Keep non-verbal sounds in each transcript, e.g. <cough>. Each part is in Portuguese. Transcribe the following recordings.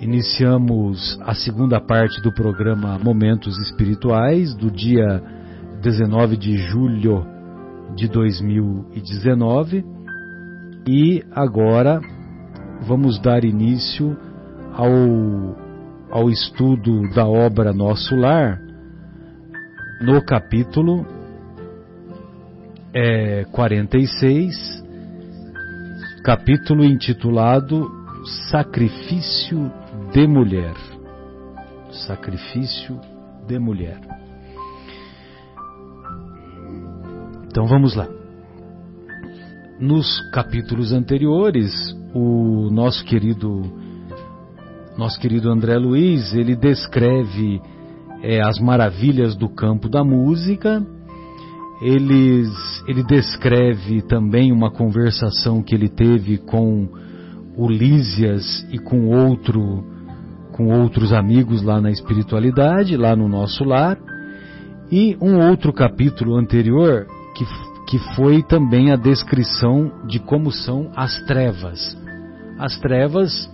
Iniciamos a segunda parte do programa Momentos Espirituais, do dia 19 de julho de 2019. E agora vamos dar início ao, ao estudo da obra Nosso Lar, no capítulo é, 46, capítulo intitulado Sacrifício de mulher. Sacrifício de mulher. Então vamos lá. Nos capítulos anteriores, o nosso querido nosso querido André Luiz, ele descreve é, as maravilhas do campo da música. Eles, ele descreve também uma conversação que ele teve com o Lísias e com outro com outros amigos lá na espiritualidade, lá no nosso lar, e um outro capítulo anterior que, que foi também a descrição de como são as trevas. As trevas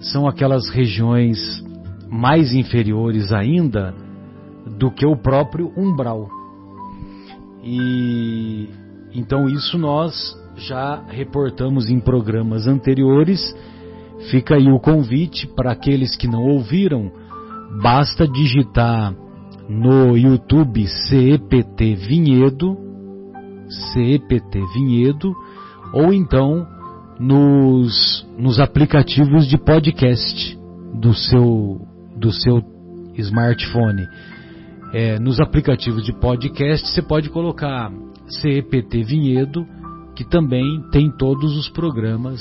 são aquelas regiões mais inferiores ainda do que o próprio umbral. E então isso nós já reportamos em programas anteriores Fica aí o convite para aqueles que não ouviram, basta digitar no YouTube CEPT Vinhedo, CEPT Vinhedo, ou então nos, nos aplicativos de podcast do seu, do seu smartphone. É, nos aplicativos de podcast você pode colocar CEPT Vinhedo, que também tem todos os programas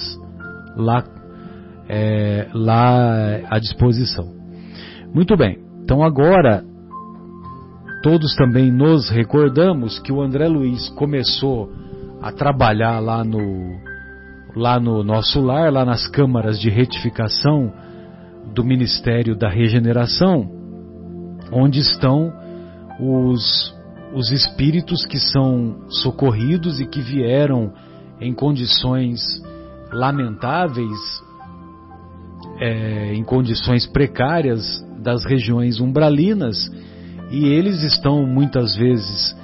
lá é, lá à disposição. Muito bem, então agora todos também nos recordamos que o André Luiz começou a trabalhar lá no, lá no nosso lar, lá nas câmaras de retificação do Ministério da Regeneração, onde estão os, os espíritos que são socorridos e que vieram em condições lamentáveis é, em condições precárias das regiões umbralinas e eles estão muitas vezes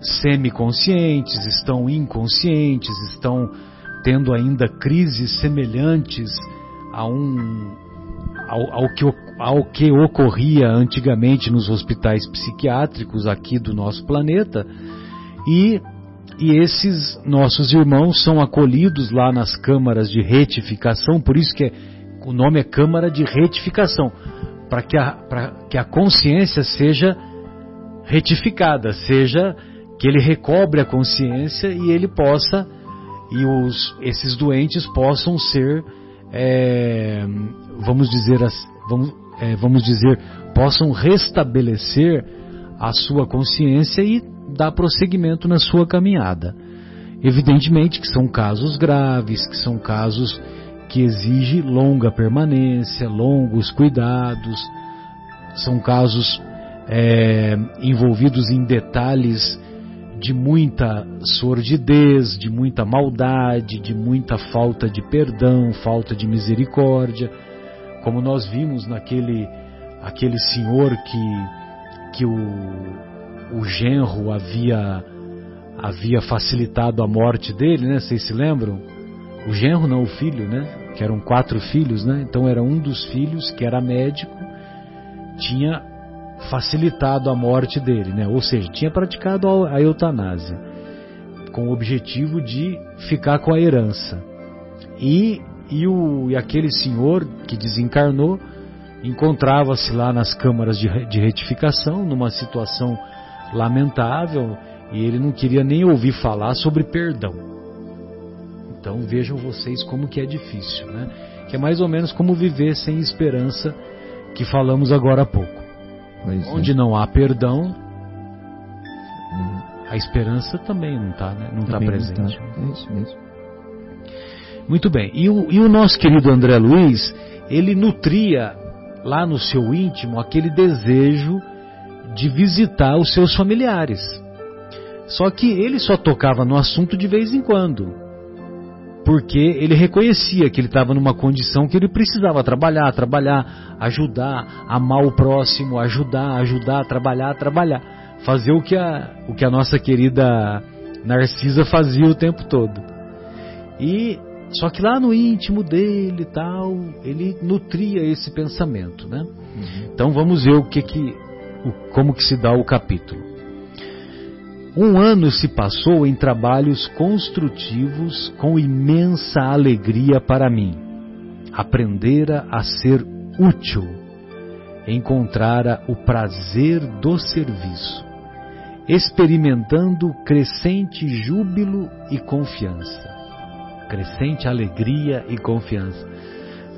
semiconscientes, estão inconscientes, estão tendo ainda crises semelhantes a um, ao, ao, que, ao que ocorria antigamente nos hospitais psiquiátricos aqui do nosso planeta. E, e esses nossos irmãos são acolhidos lá nas câmaras de retificação, por isso que é o nome é Câmara de Retificação, para que, a, que a consciência seja retificada, seja que ele recobre a consciência e ele possa, e os, esses doentes possam ser, é, vamos dizer, vamos, é, vamos dizer, possam restabelecer a sua consciência e dar prosseguimento na sua caminhada. Evidentemente que são casos graves, que são casos que exige longa permanência, longos cuidados. São casos é, envolvidos em detalhes de muita sordidez, de muita maldade, de muita falta de perdão, falta de misericórdia, como nós vimos naquele aquele senhor que que o, o genro havia havia facilitado a morte dele, né? Vocês se lembram? O genro não, o filho, né? Que eram quatro filhos, né? Então era um dos filhos que era médico, tinha facilitado a morte dele, né? Ou seja, tinha praticado a eutanásia com o objetivo de ficar com a herança. E, e, o, e aquele senhor que desencarnou encontrava-se lá nas câmaras de, de retificação, numa situação lamentável, e ele não queria nem ouvir falar sobre perdão. Então vejam vocês como que é difícil, né? Que é mais ou menos como viver sem esperança, que falamos agora há pouco. Pois Onde é. não há perdão, a esperança também não está, né? Não está presente. Não tá. É isso mesmo. Muito bem. E o, e o nosso querido André Luiz, ele nutria lá no seu íntimo aquele desejo de visitar os seus familiares. Só que ele só tocava no assunto de vez em quando. Porque ele reconhecia que ele estava numa condição que ele precisava trabalhar, trabalhar, ajudar, amar o próximo, ajudar, ajudar, trabalhar, trabalhar, fazer o que a, o que a nossa querida Narcisa fazia o tempo todo. E só que lá no íntimo dele e tal, ele nutria esse pensamento, né? Uhum. Então vamos ver o que que, o, como que se dá o capítulo. Um ano se passou em trabalhos construtivos com imensa alegria para mim. Aprendera a ser útil, encontrara o prazer do serviço, experimentando crescente júbilo e confiança crescente alegria e confiança.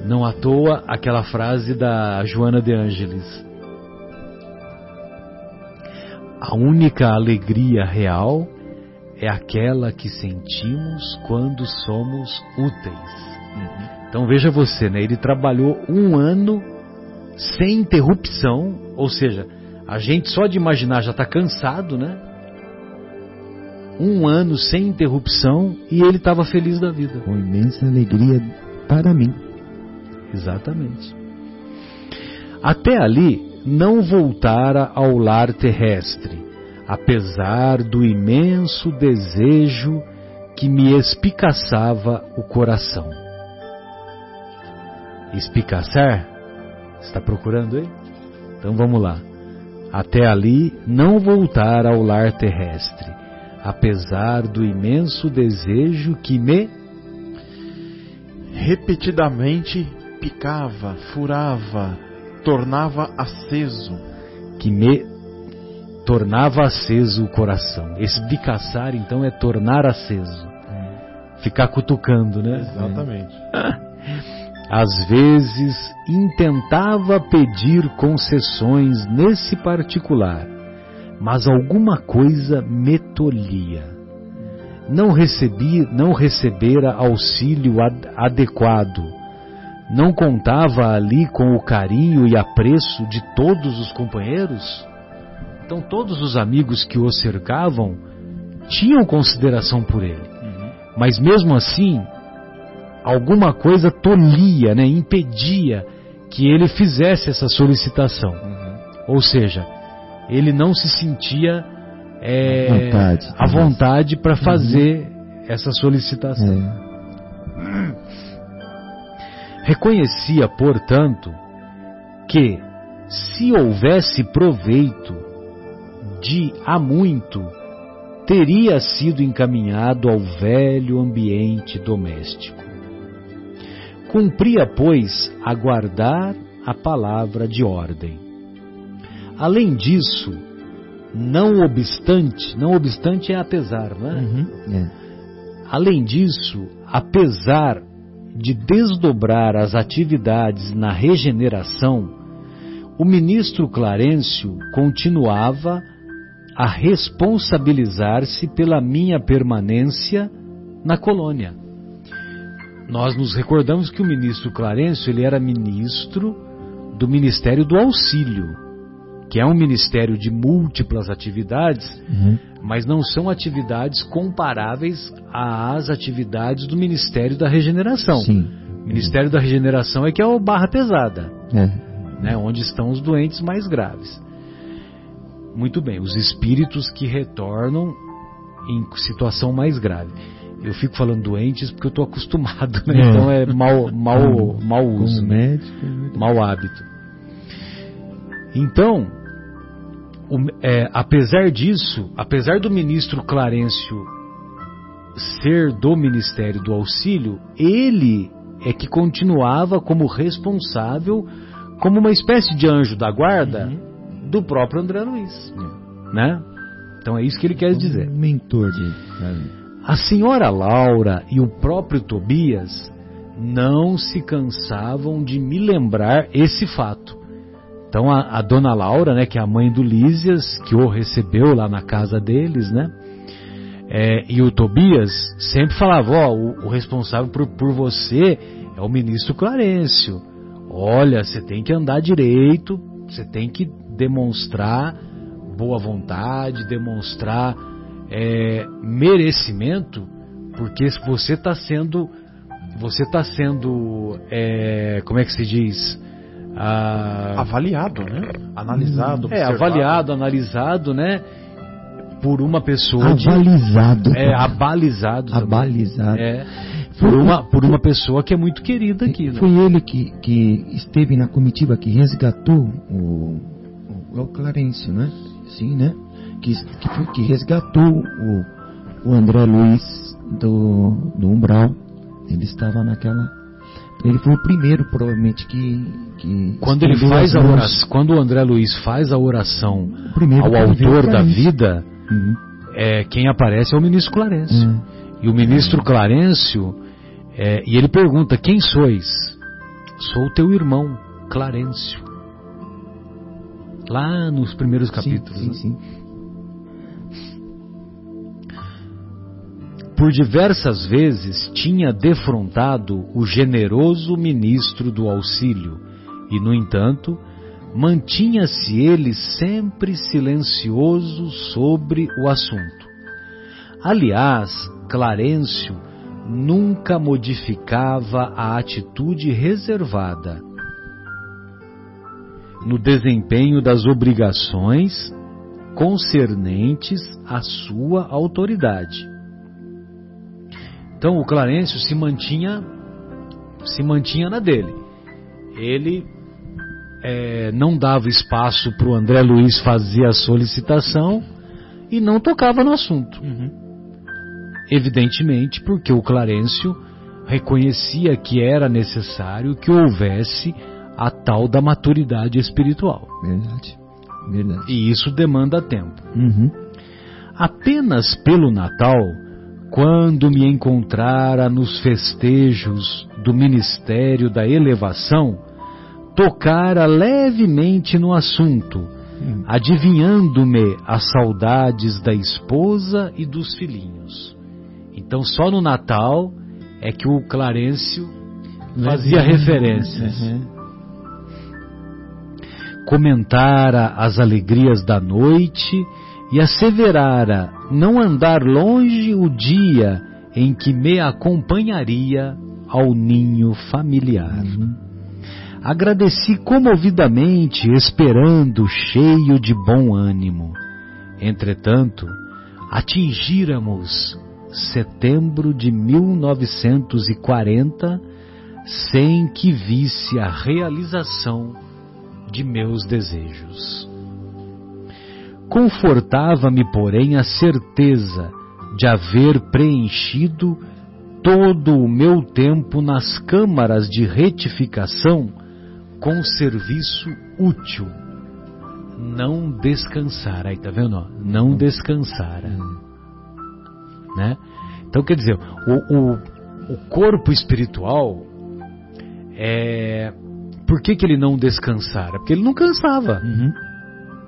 Não à toa aquela frase da Joana de Ângeles. A única alegria real é aquela que sentimos quando somos úteis. Uhum. Então veja você, né? Ele trabalhou um ano sem interrupção, ou seja, a gente só de imaginar já está cansado, né? um ano sem interrupção e ele estava feliz da vida. Com imensa alegria para mim. Exatamente. Até ali não voltara ao lar terrestre, apesar do imenso desejo que me espicaçava o coração. Espicaçar? Está procurando aí? Então vamos lá. Até ali não voltar ao lar terrestre, apesar do imenso desejo que me repetidamente picava, furava, tornava aceso, que me tornava aceso o coração. Espicaçar então é tornar aceso. Ficar cutucando, né? Exatamente. <laughs> Às vezes intentava pedir concessões nesse particular mas alguma coisa me tolhia. Não recebi, não recebera auxílio ad adequado. Não contava ali com o carinho e apreço de todos os companheiros? Então todos os amigos que o cercavam tinham consideração por ele. Uhum. Mas mesmo assim, alguma coisa tolhia, né, impedia que ele fizesse essa solicitação. Uhum. Ou seja, ele não se sentia é, vontade, à vontade para uhum. fazer uhum. essa solicitação. É. Reconhecia, portanto, que se houvesse proveito de há muito, teria sido encaminhado ao velho ambiente doméstico. Cumpria, pois, aguardar a palavra de ordem. Além disso, não obstante, não obstante é apesar, né? Uhum, é. Além disso, apesar de desdobrar as atividades na regeneração, o ministro Clarencio continuava a responsabilizar-se pela minha permanência na colônia. Nós nos recordamos que o ministro Clarencio ele era ministro do Ministério do Auxílio que é um ministério de múltiplas atividades, uhum. mas não são atividades comparáveis às atividades do Ministério da Regeneração. Sim. O Ministério da Regeneração é que é o barra pesada, é. né, onde estão os doentes mais graves. Muito bem, os espíritos que retornam em situação mais grave. Eu fico falando doentes porque eu estou acostumado, né? é. então é mau, <laughs> mau, mau uso, né? mau hábito. Então, o, é, apesar disso, apesar do ministro Clarencio ser do Ministério do Auxílio, ele é que continuava como responsável, como uma espécie de anjo da guarda uhum. do próprio André Luiz, uhum. né? Então é isso que ele quer dizer. mentor de. A senhora Laura e o próprio Tobias não se cansavam de me lembrar esse fato. Então a, a, dona Laura, né, que é a mãe do Lísias, que o recebeu lá na casa deles, né? É, e o Tobias sempre falava, ó, o, o, responsável por, por você é o ministro Clarencio. Olha, você tem que andar direito, você tem que demonstrar boa vontade, demonstrar é, merecimento Porque você está sendo, você está sendo, é, como é que se diz? Ah, Avaliado, né? Analisado, é, observado. avaliado, analisado, né? Por uma pessoa de, Abalizado. é, abalizado, também. Abalizado. É, por uma, por uma pessoa que é muito querida aqui, né? Foi ele que, que esteve na comitiva que resgatou o, o, o Clarencio, né? Sim, né? Que, que, foi, que resgatou o, o André Luiz do, do Umbral. Ele estava naquela. Ele foi o primeiro, provavelmente, que. Que Quando ele faz a oração, quando o André Luiz faz a oração primeiro ao autor da vida, Uhum. é, quem aparece é o ministro Clarencio. É. E o ministro Clarencio, é, e ele pergunta: Quem sois? Sou o teu irmão, Clarencio. Lá nos primeiros capítulos. Sim, né? sim, sim. Por diversas vezes tinha defrontado o generoso ministro do auxílio, e, no entanto, mantinha-se ele sempre silencioso sobre o assunto. Aliás, Clarencio nunca modificava a atitude reservada no desempenho das obrigações concernentes à sua autoridade. Então o Clarencio se mantinha se mantinha na dele. Ele é, não dava espaço para o André Luiz fazer a solicitação e não tocava no assunto. Uhum. Evidentemente, porque o Clarencio reconhecia que era necessário que houvesse a tal da maturidade espiritual. Verdade. Verdade. E isso demanda tempo. Uhum. Apenas pelo Natal, quando me encontrara nos festejos do ministério da elevação, tocara levemente no assunto, Hum. adivinhando-me as saudades da esposa e dos filhinhos. Então, só no Natal é que o Clarencio fazia referências. Uhum. comentara as alegrias da noite e asseverara não andar longe o dia em que me acompanharia ao ninho familiar. Agradeci comovidamente, esperando, cheio de bom ânimo. Entretanto, atingíramos setembro de 1940 sem que visse a realização de meus desejos. Confortava-me, porém, a certeza de haver preenchido todo o meu tempo nas câmaras de retificação com serviço útil. Não descansar, aí tá vendo? ó? Não descansara. Né? Então quer dizer, o, o, o corpo espiritual é. Por que, que ele não descansara? Porque ele não cansava. Uhum.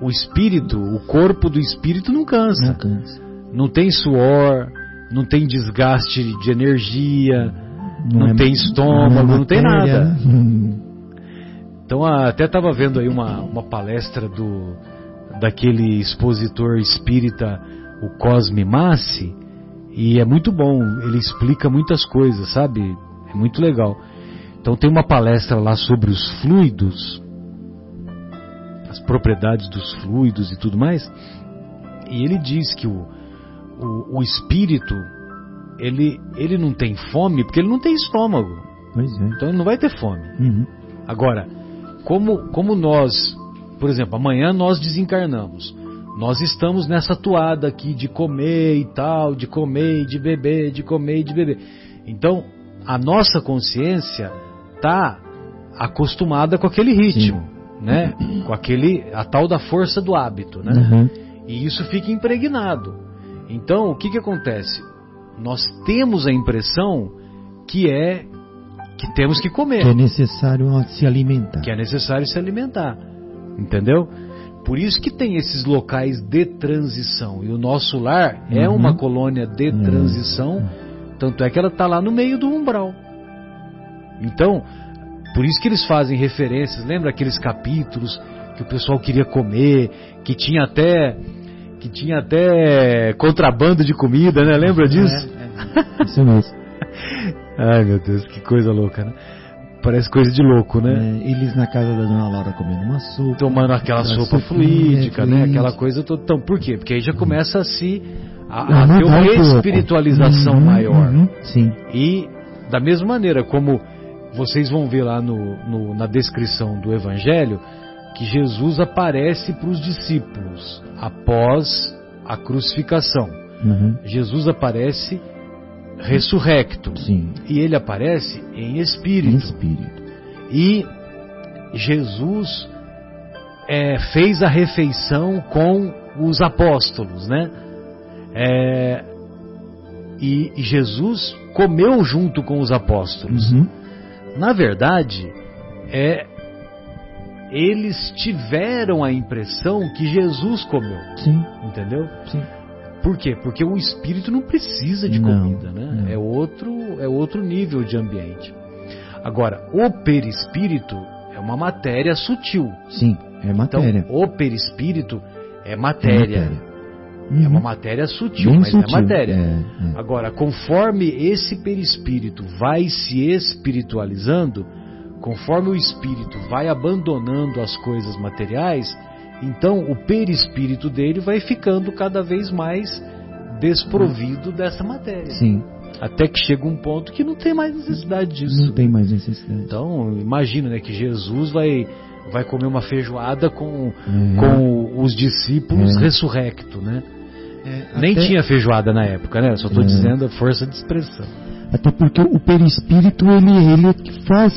O espírito, o corpo do espírito não cansa. Não cansa. Não tem suor, não tem desgaste de energia, não, é- tem estômago, é não tem matéria, nada. né? Então a- até estava vendo aí uma, uma palestra do daquele expositor espírita, o Cosme Massi, e é muito bom, ele explica muitas coisas, sabe? É muito legal. Então tem uma palestra lá sobre os fluidos, as propriedades dos fluidos e tudo mais, e ele diz que o, o, o espírito ele, ele não tem fome porque ele não tem estômago, Pois é. então ele não vai ter fome. Uhum. Agora, como, como nós, por exemplo, amanhã nós desencarnamos, nós estamos nessa toada aqui de comer e tal, de comer e de beber, de comer e de beber. Então, a nossa consciência está acostumada com aquele ritmo, né? Com aquele a tal da força do hábito, né? Uhum. E isso fica impregnado. Então, o que que acontece? Nós temos a impressão que é que temos que comer Que é necessário se alimentar. que é necessário se alimentar. Entendeu? Por isso que tem esses locais de transição. E o nosso lar é Uhum. uma colônia de Uhum. transição, tanto é que ela está lá no meio do umbral. Então, por isso que eles fazem referências. Lembra aqueles capítulos que o pessoal queria comer, que tinha até que tinha até contrabando de comida, né? Lembra disso? É, Isso mesmo. <laughs> Ai meu Deus, que coisa louca, né? Parece coisa de louco, né? É, eles na casa da dona Laura comendo uma sopa. Tomando aquela sopa sopinha, fluídica, né? fluídica. Aquela coisa toda. Então, por quê? Porque aí já começa a se. a, Ah, a ter uma um espiritualização Uhum, maior. uhum, sim. E da mesma maneira como vocês vão ver lá no, no- na descrição do Evangelho, que Jesus aparece para os discípulos após a crucificação. Uhum, Jesus aparece ressurrecto. sim. E ele aparece em Em espírito. espírito. E Jesus é, fez a refeição com os apóstolos, né? É, e, e Jesus comeu junto com os apóstolos. Uhum, Na verdade, é, eles tiveram a impressão que Jesus comeu, sim, entendeu? sim. Por quê? Porque o espírito não precisa de Não, comida, né? não. É outro, é outro nível de ambiente. Agora, o perispírito é uma matéria sutil. Sim, é Então, matéria. o perispírito é matéria. É Uhum. uma matéria sutil, Bem mas sutil. é matéria. É, é. Agora, conforme esse perispírito vai se espiritualizando, conforme o espírito vai abandonando as coisas materiais, então o perispírito dele vai ficando cada vez mais desprovido dessa matéria. Sim, Até que chega um ponto que não tem mais necessidade disso. não tem mais necessidade. Então, imagina né, que Jesus vai, vai comer uma feijoada com, É. com os discípulos É. ressurrecto, né? É, Nem até- tinha feijoada na época, né? Só estou É. dizendo a força de expressão. Até porque o perispírito ele ele que faz,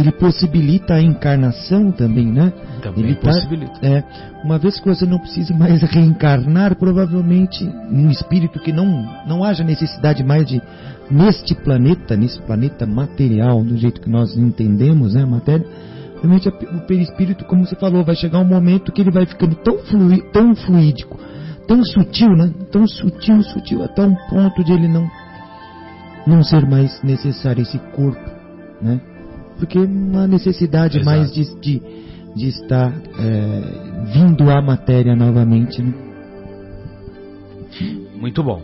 ele possibilita a encarnação também, né? Também ele tá- possibilita. é, uma vez que você não precise mais <laughs> reencarnar, provavelmente um espírito que não não haja necessidade mais de neste planeta, nesse planeta material, do jeito que nós entendemos, né, a matéria. Realmente a- o perispírito, como você falou, vai chegar um momento que ele vai ficando tão flui, tão fluídico, tão sutil, né? Tão sutil, sutil até um ponto de ele não não ser mais necessário esse corpo, né? Porque uma necessidade Exato. mais de, de, de estar é, vindo à matéria novamente, né? Muito bom.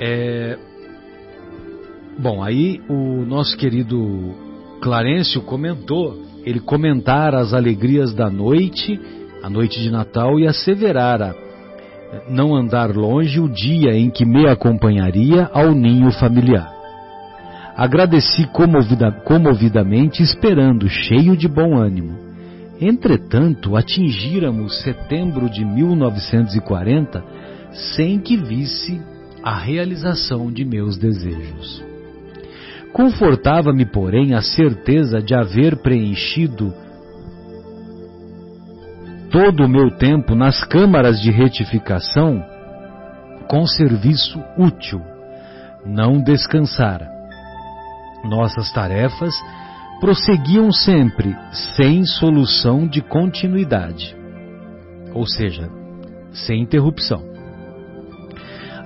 É, Bom, aí o nosso querido Clarencio comentou, ele comentara as alegrias da noite, a noite de Natal, e asseverara não andar longe o dia em que me acompanharia ao ninho familiar. Agradeci comovida, comovidamente, esperando, cheio de bom ânimo. Entretanto, atingíramos setembro de 1940 sem que visse a realização de meus desejos. Confortava-me, porém, a certeza de haver preenchido todo o meu tempo nas câmaras de retificação com serviço útil. Não descansara. Nossas tarefas prosseguiam sempre sem solução de continuidade, ou seja, sem interrupção.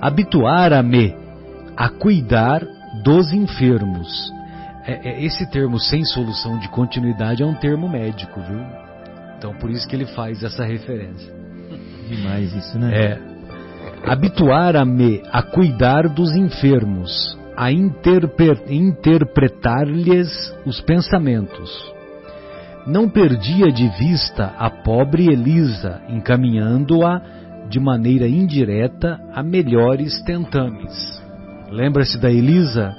Habituara-me a cuidar dos enfermos. É, é, esse termo sem solução de continuidade é um termo médico, viu? Então por isso que ele faz essa referência. Demais isso, né? É habituar-me a cuidar dos enfermos, a interpretar-lhes os pensamentos. Não perdia de vista a pobre Elisa, encaminhando-a de maneira indireta a melhores tentames. Lembra-se da Elisa?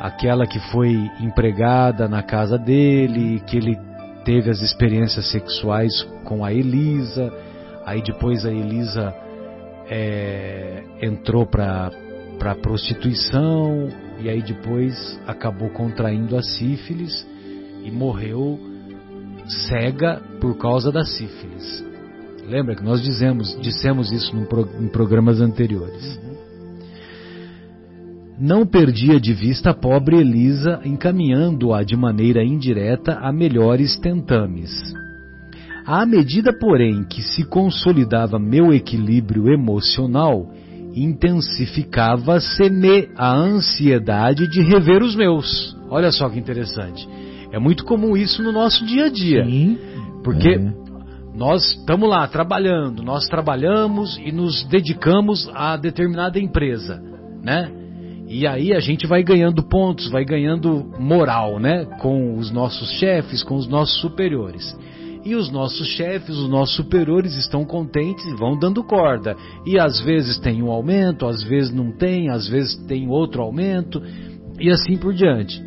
Aquela que foi empregada na casa dele, que ele teve as experiências sexuais com a Elisa, aí depois a Elisa é, entrou para para prostituição e aí depois acabou contraindo a sífilis e morreu cega por causa da sífilis. Lembra que nós dizemos, dissemos isso pro, em programas anteriores. Não perdia de vista a pobre Elisa, encaminhando-a de maneira indireta a melhores tentames. À medida, porém, que se consolidava meu equilíbrio emocional, intensificava-se-me a ansiedade de rever os meus. Olha só que interessante. É muito comum isso no nosso dia a dia. Sim. Porque É. nós estamos lá trabalhando, nós trabalhamos e nos dedicamos a determinada empresa, né? E aí a gente vai ganhando pontos, vai ganhando moral, né? Com os nossos chefes, com os nossos superiores. E os nossos chefes, os nossos superiores estão contentes e vão dando corda. E às vezes tem um aumento, às vezes não tem, às vezes tem outro aumento, e assim por diante.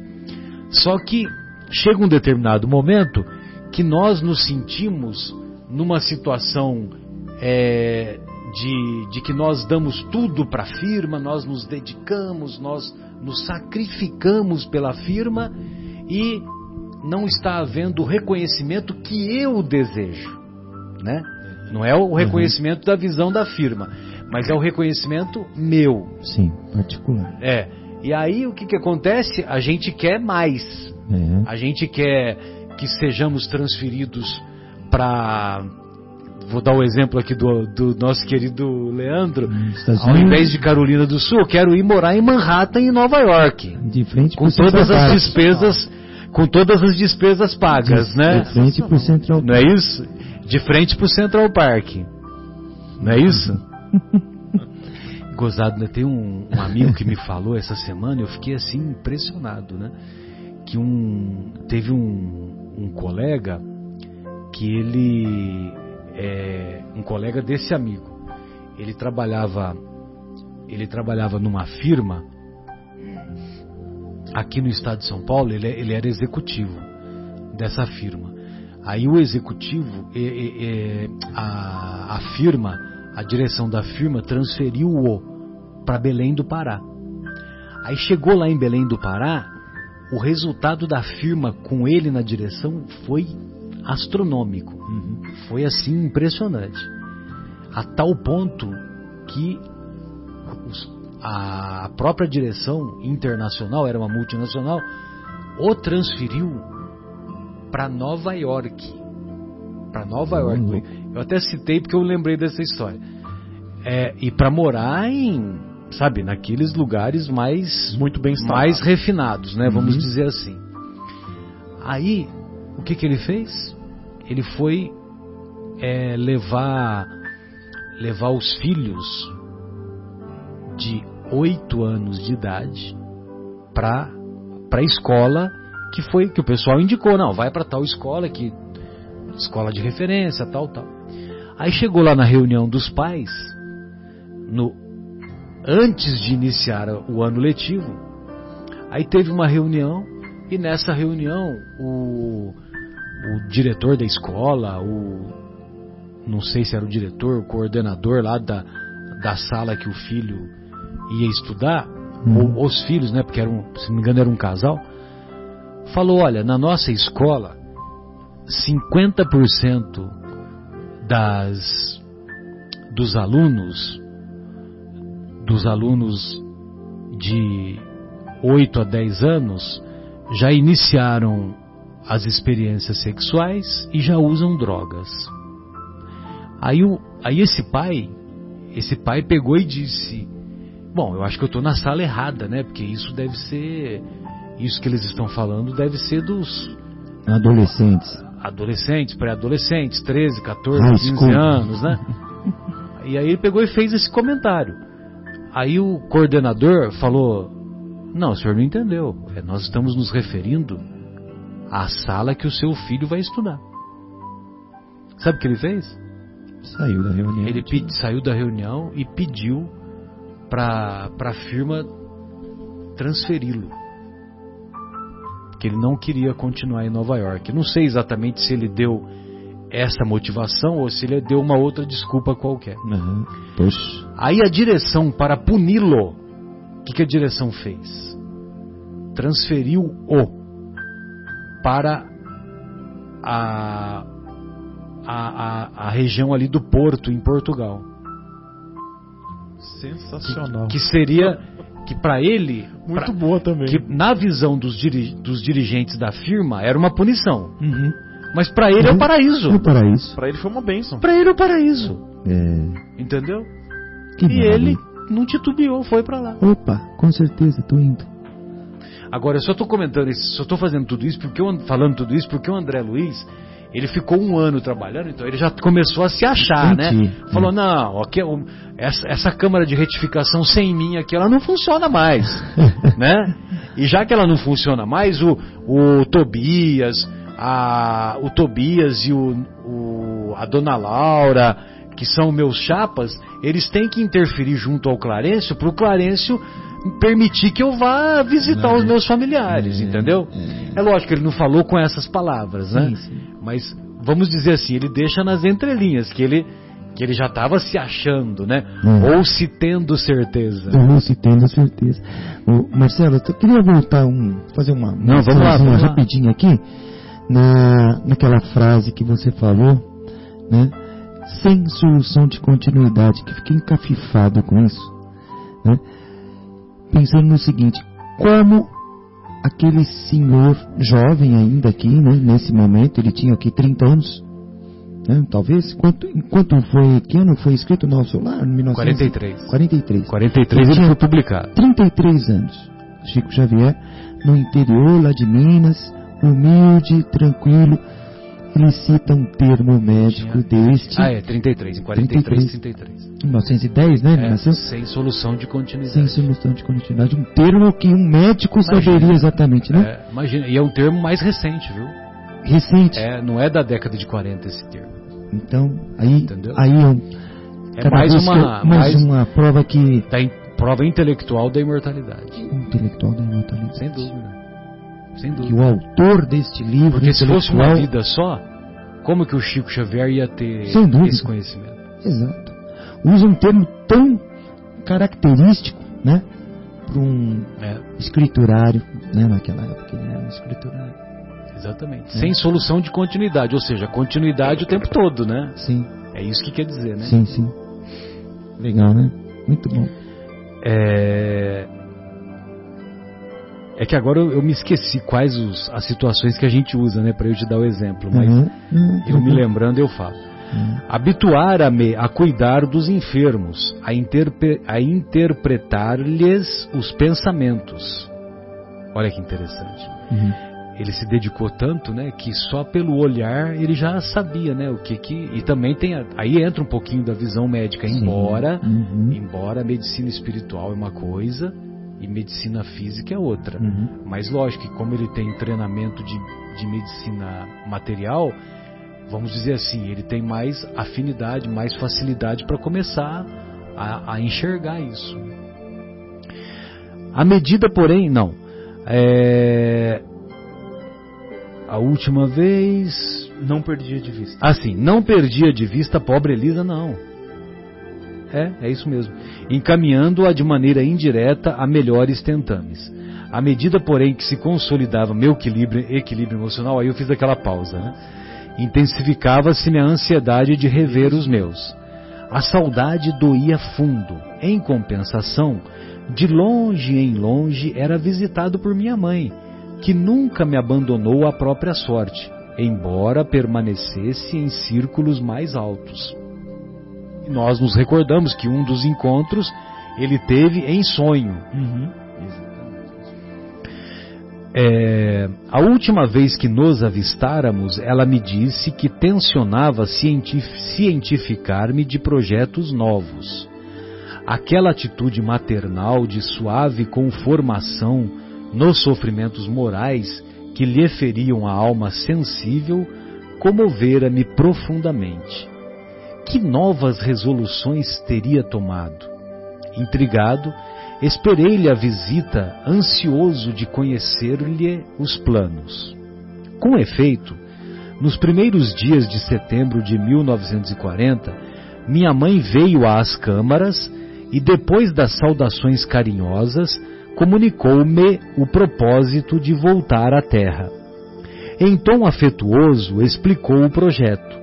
Só que chega um determinado momento que nós nos sentimos numa situação é, de, de que nós damos tudo para a firma, nós nos dedicamos, nós nos sacrificamos pela firma e não está havendo o reconhecimento que eu desejo, né? Não é o uhum. reconhecimento uhum. da visão da firma, mas é o reconhecimento meu. Sim, particular. É. E aí o que, que acontece? A gente quer mais. É. A gente quer que sejamos transferidos para vou dar o um exemplo aqui do, do, nosso querido Leandro. Ao invés de Carolina do Sul, eu quero ir morar em Manhattan, em Nova York. De frente com todas as despesas, com todas as despesas pagas, de, né? De frente pro Central Park. Não é isso? De frente pro Central Park. Não é isso? <laughs> Gozado, né? Tem um, um amigo que me falou essa semana, eu fiquei assim impressionado, né? Que um teve um, um colega que ele é, um colega desse amigo. Ele trabalhava, ele trabalhava numa firma aqui no estado de São Paulo. Ele, ele era executivo dessa firma. Aí o executivo, é, é, a, a firma, a direção da firma transferiu-o para Belém do Pará. Aí chegou lá em Belém do Pará, o resultado da firma com ele na direção foi astronômico. Uhum. Foi assim impressionante. A tal ponto que os, a própria direção internacional, era uma multinacional, o transferiu para Nova York. Para Nova uhum. York. Eu até citei porque eu lembrei dessa história. É, e para morar em, sabe, naqueles lugares mais muito bem mais refinados, né? Uhum. Vamos dizer assim. Aí, o que que ele fez? Ele foi é, levar levar os filhos de oito anos de idade para a escola que foi que o pessoal indicou não vai para tal escola que escola de referência tal tal. Aí chegou lá na reunião dos pais no antes de iniciar o ano letivo aí teve uma reunião e nessa reunião o o diretor da escola o não sei se era o diretor, o coordenador lá da, da sala que o filho ia estudar, hum. ou os filhos, né? Porque era um, se não me engano era um casal, falou: olha, na nossa escola, 50% das dos alunos dos alunos de 8 a 10 anos já iniciaram as experiências sexuais e já usam drogas. Aí, o, aí esse pai, esse pai pegou e disse: Bom, eu acho que eu estou na sala errada, né? Porque isso deve ser. Isso que eles estão falando deve ser dos. Adolescentes. Adolescentes, pré-adolescentes, 13, 14, ah, 15 escuta. anos, né? <laughs> e aí ele pegou e fez esse comentário. Aí o coordenador falou: Não, o senhor não entendeu. É, nós estamos nos referindo à sala que o seu filho vai estudar. Sabe o que ele fez? Saiu da reunião. Ele pedi, saiu da reunião e pediu para a firma transferi-lo. Que ele não queria continuar em Nova York. Não sei exatamente se ele deu essa motivação ou se ele deu uma outra desculpa qualquer. Uhum. Aí a direção, para puni-lo, o que, que a direção fez? Transferiu-o para a a, a, a região ali do Porto, em Portugal. Sensacional. Que, que seria que para ele muito pra, boa também. que na visão dos, diri, dos dirigentes da firma era uma punição. Uhum. mas para ele uhum. é o paraíso. É o paraíso. Para ele foi uma bênção. Para ele é o paraíso. É. entendeu? Que e ele não titubeou foi para lá. Opa com certeza tô indo. Agora eu só tô comentando isso só tô fazendo tudo isso porque eu, falando tudo isso porque o André Luiz Ele ficou um ano trabalhando, então ele já começou a se achar, né? Entendi. Falou, não, aqui, é essa, essa câmara de retificação sem mim aqui, ela não funciona mais, <laughs> né? E já que ela não funciona mais, o, o Tobias, a, o Tobias e o, o- a Dona Laura, que são meus chapas, eles têm que interferir junto ao Clarencio para o Clarencio permitir que eu vá visitar os meus familiares, É, entendeu? é. É lógico que ele não falou com essas palavras, né? Sim. Mas vamos dizer assim, ele deixa nas entrelinhas que ele que ele já estava se achando, né? Hum. Ou se tendo certeza. Eu se tendo certeza. Ô, Marcelo, eu queria voltar um, fazer uma Não, vamos lá, vamos lá. rapidinho aqui na naquela frase que você falou, né? Sem solução de continuidade, que fiquei encafifado com isso, né? Pensando no seguinte, como aquele senhor jovem ainda aqui, né, nesse momento, ele tinha aqui 30 anos, né, talvez, quanto, enquanto foi, que ano foi escrito o nosso lar? 1900? 43. 43. 43 ele tinha foi publicado. 33 anos. Chico Xavier, no interior lá de Minas, humilde, tranquilo. Ele cita um termo médico deste, Ah, é, 33, em 43, 33. 1910, né? É, nasceu sem solução de continuidade. sem solução de continuidade. Um termo que um médico Imagina. saberia exatamente, né? É, imagina, e é um termo mais recente, viu? Recente. É, não é da década de 40 esse termo. Então, aí, Entendeu? aí é, É cada mais vez que uma, eu- mais mais uma prova que da in- prova intelectual da imortalidade. intelectual da imortalidade. Sem dúvida. Que o autor deste livro Porque se fosse uma vida só, como que o Chico Xavier ia ter esse conhecimento? Exato. Usa um termo tão característico, né? Para um É, escriturário, né? Naquela época ele era um escriturário. exatamente. Sem solução de continuidade, ou seja, continuidade o tempo todo, né? Sim, É isso que quer dizer, né? sim, sim. Legal, né? Muito bom. É... é que agora eu, eu me esqueci quais os- as situações que a gente usa, né, para eu te dar o exemplo, mas Uhum. Uhum. eu me lembrando eu falo. Uhum. Habituar-me a cuidar dos enfermos, a, interpe- a interpretar-lhes os pensamentos. Olha que interessante. Uhum. Ele se dedicou tanto, né, que só pelo olhar ele já sabia, né, o que que e também tem a- aí entra um pouquinho da visão médica, embora Uhum. embora a medicina espiritual é uma coisa e medicina física é outra. Uhum. Mas lógico que como ele tem treinamento de, de medicina material, vamos dizer assim, ele tem mais afinidade, mais facilidade para começar a, a enxergar isso. A medida, porém, não. É, a última vez. Não perdia de vista. Assim, não perdia de vista a pobre Elisa, não. É, é isso mesmo. Encaminhando-a de maneira indireta a melhores tentames. À medida, porém, que se consolidava meu equilíbrio, equilíbrio emocional, aí eu fiz aquela pausa, né? Intensificava-se minha ansiedade de rever os meus. A saudade doía fundo. Em compensação, de longe em longe era visitado por minha mãe, que nunca me abandonou à própria sorte, embora permanecesse em círculos mais altos. Nós nos recordamos que um dos encontros ele teve em sonho. Uhum. É, a última vez que nos avistáramos, ela me disse que tensionava cientif- cientificar-me de projetos novos. Aquela atitude maternal de suave conformação nos sofrimentos morais que lhe feriam a alma sensível comovera-me profundamente. Que novas resoluções teria tomado? Intrigado, esperei-lhe a visita, ansioso de conhecer-lhe os planos. Com efeito, nos primeiros dias de setembro de 1940, minha mãe veio às câmaras e, depois das saudações carinhosas, comunicou-me o propósito de voltar à terra. Em tom afetuoso, explicou o projeto.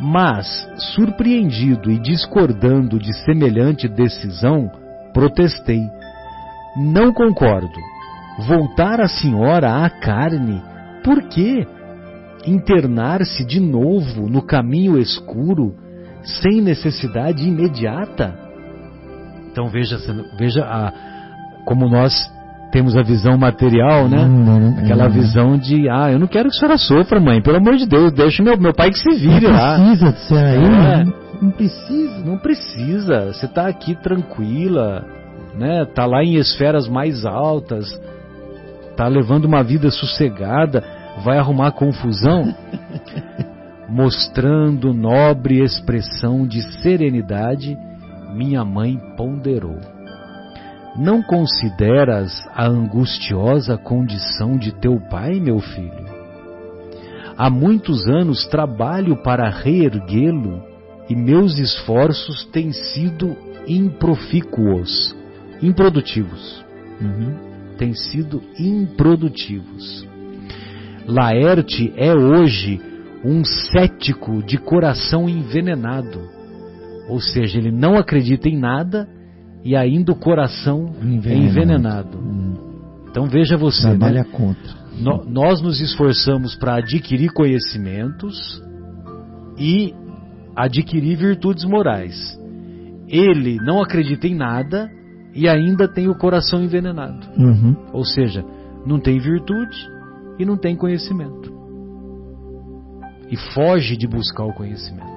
Mas, surpreendido e discordando de semelhante decisão, protestei. Não concordo. Voltar a senhora à carne? Por quê? Internar-se de novo no caminho escuro, sem necessidade imediata? Então veja, veja a, como nós temos a visão material, né? Ainda, né? Aquela É. visão de, ah, eu não quero que a senhora sofra, mãe, pelo amor de Deus, deixa meu, meu pai que se vire Não lá. precisa de ser aí, É. né? Não precisa. Não precisa, você tá aqui tranquila, né? Tá lá em esferas mais altas, tá levando uma vida sossegada, vai arrumar confusão? <laughs> Mostrando nobre expressão de serenidade, minha mãe ponderou. Não consideras a angustiosa condição de teu pai, meu filho? Há muitos anos trabalho para reerguê-lo e meus esforços têm sido improfícuos, improdutivos. Uhum. Têm sido improdutivos. Laerte é hoje um cético de coração envenenado. Ou seja, ele não acredita em nada e ainda o coração é Envenenado. envenenado. Hum. Então veja você, né? Trabalha contra. No- nós nos esforçamos para adquirir conhecimentos e adquirir virtudes morais. Ele não acredita em nada e ainda tem o coração envenenado. Uhum. Ou seja, não tem virtude e não tem conhecimento. E foge de buscar o conhecimento.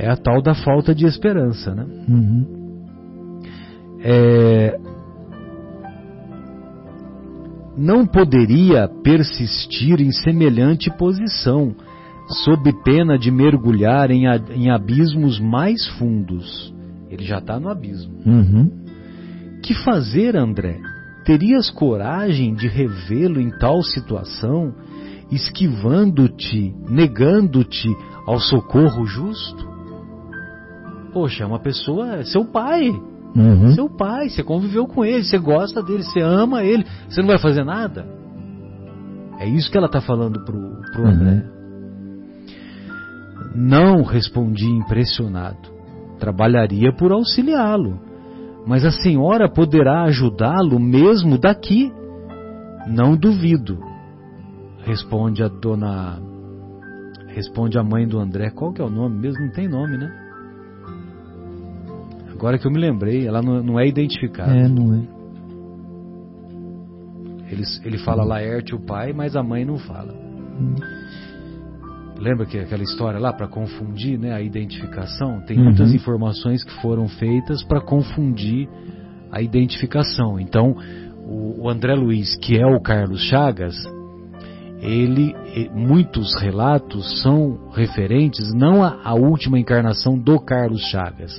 É a tal da falta de esperança, né? Uhum. é, não poderia persistir em semelhante posição, sob pena de mergulhar em, a- em abismos mais fundos. Ele já está no abismo. Uhum. Que fazer, André? Terias coragem de revê-lo em tal situação, esquivando-te, negando-te ao socorro justo? Poxa, é uma pessoa, é seu pai, Uhum. seu pai, você conviveu com ele, você gosta dele, você ama ele, você não vai fazer nada? É isso que ela está falando pro, pro André. Não, respondi impressionado. Trabalharia por auxiliá-lo, mas a senhora poderá ajudá-lo mesmo daqui. Não duvido. Responde a dona. Responde a mãe do André. Qual que é o nome mesmo? Não tem nome, né? Agora que eu me lembrei, ela não, não é identificada. É, não é. Ele, ele fala Laerte, o pai, mas a mãe não fala. Hum. Lembra que aquela história lá para confundir né, a identificação? Tem Uhum. muitas informações que foram feitas para confundir a identificação. Então, o, o André Luiz, que é o Carlos Chagas, ele, muitos relatos são referentes não à, à última encarnação do Carlos Chagas,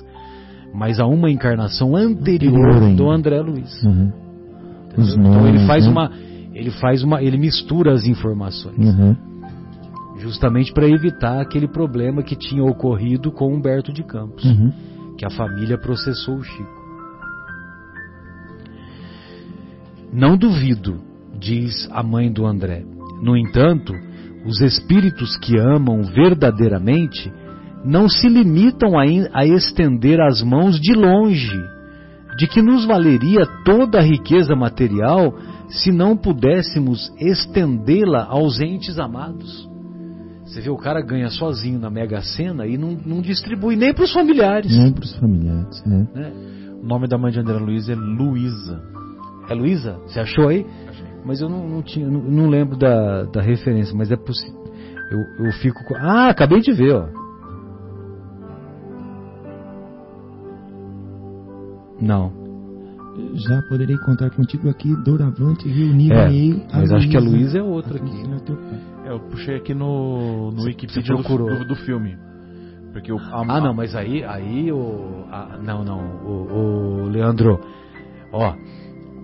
mas a uma encarnação anterior do André Luiz. Uhum. Então ele faz né? uma, ele faz uma, ele mistura as informações, Uhum. justamente para evitar aquele problema que tinha ocorrido com Humberto de Campos, Uhum. que a família processou o Chico. Não duvido, diz a mãe do André. No entanto, os espíritos que amam verdadeiramente não se limitam a, a estender as mãos de longe, de que nos valeria toda a riqueza material se não pudéssemos estendê-la aos entes amados. Você vê o cara ganha sozinho na Mega Sena e não, não distribui nem para os familiares. Nem para os familiares. É. né? O nome da mãe de André Luiz é Luísa. É Luísa? Você achou aí? Mas eu não, não tinha, não, não lembro da, da referência, mas é possível. Eu, eu fico com. Ah, acabei de ver, ó. Não. Já poderei contar contigo aqui, doravante, reunir É, aí. mas acho que a Luísa é outra aqui. Teu pai. É, eu puxei aqui no, no Wikipedia do, do, do filme. Porque o, a, Ah, não, mas aí, aí o. ah, não, não, o, o Leandro, ó,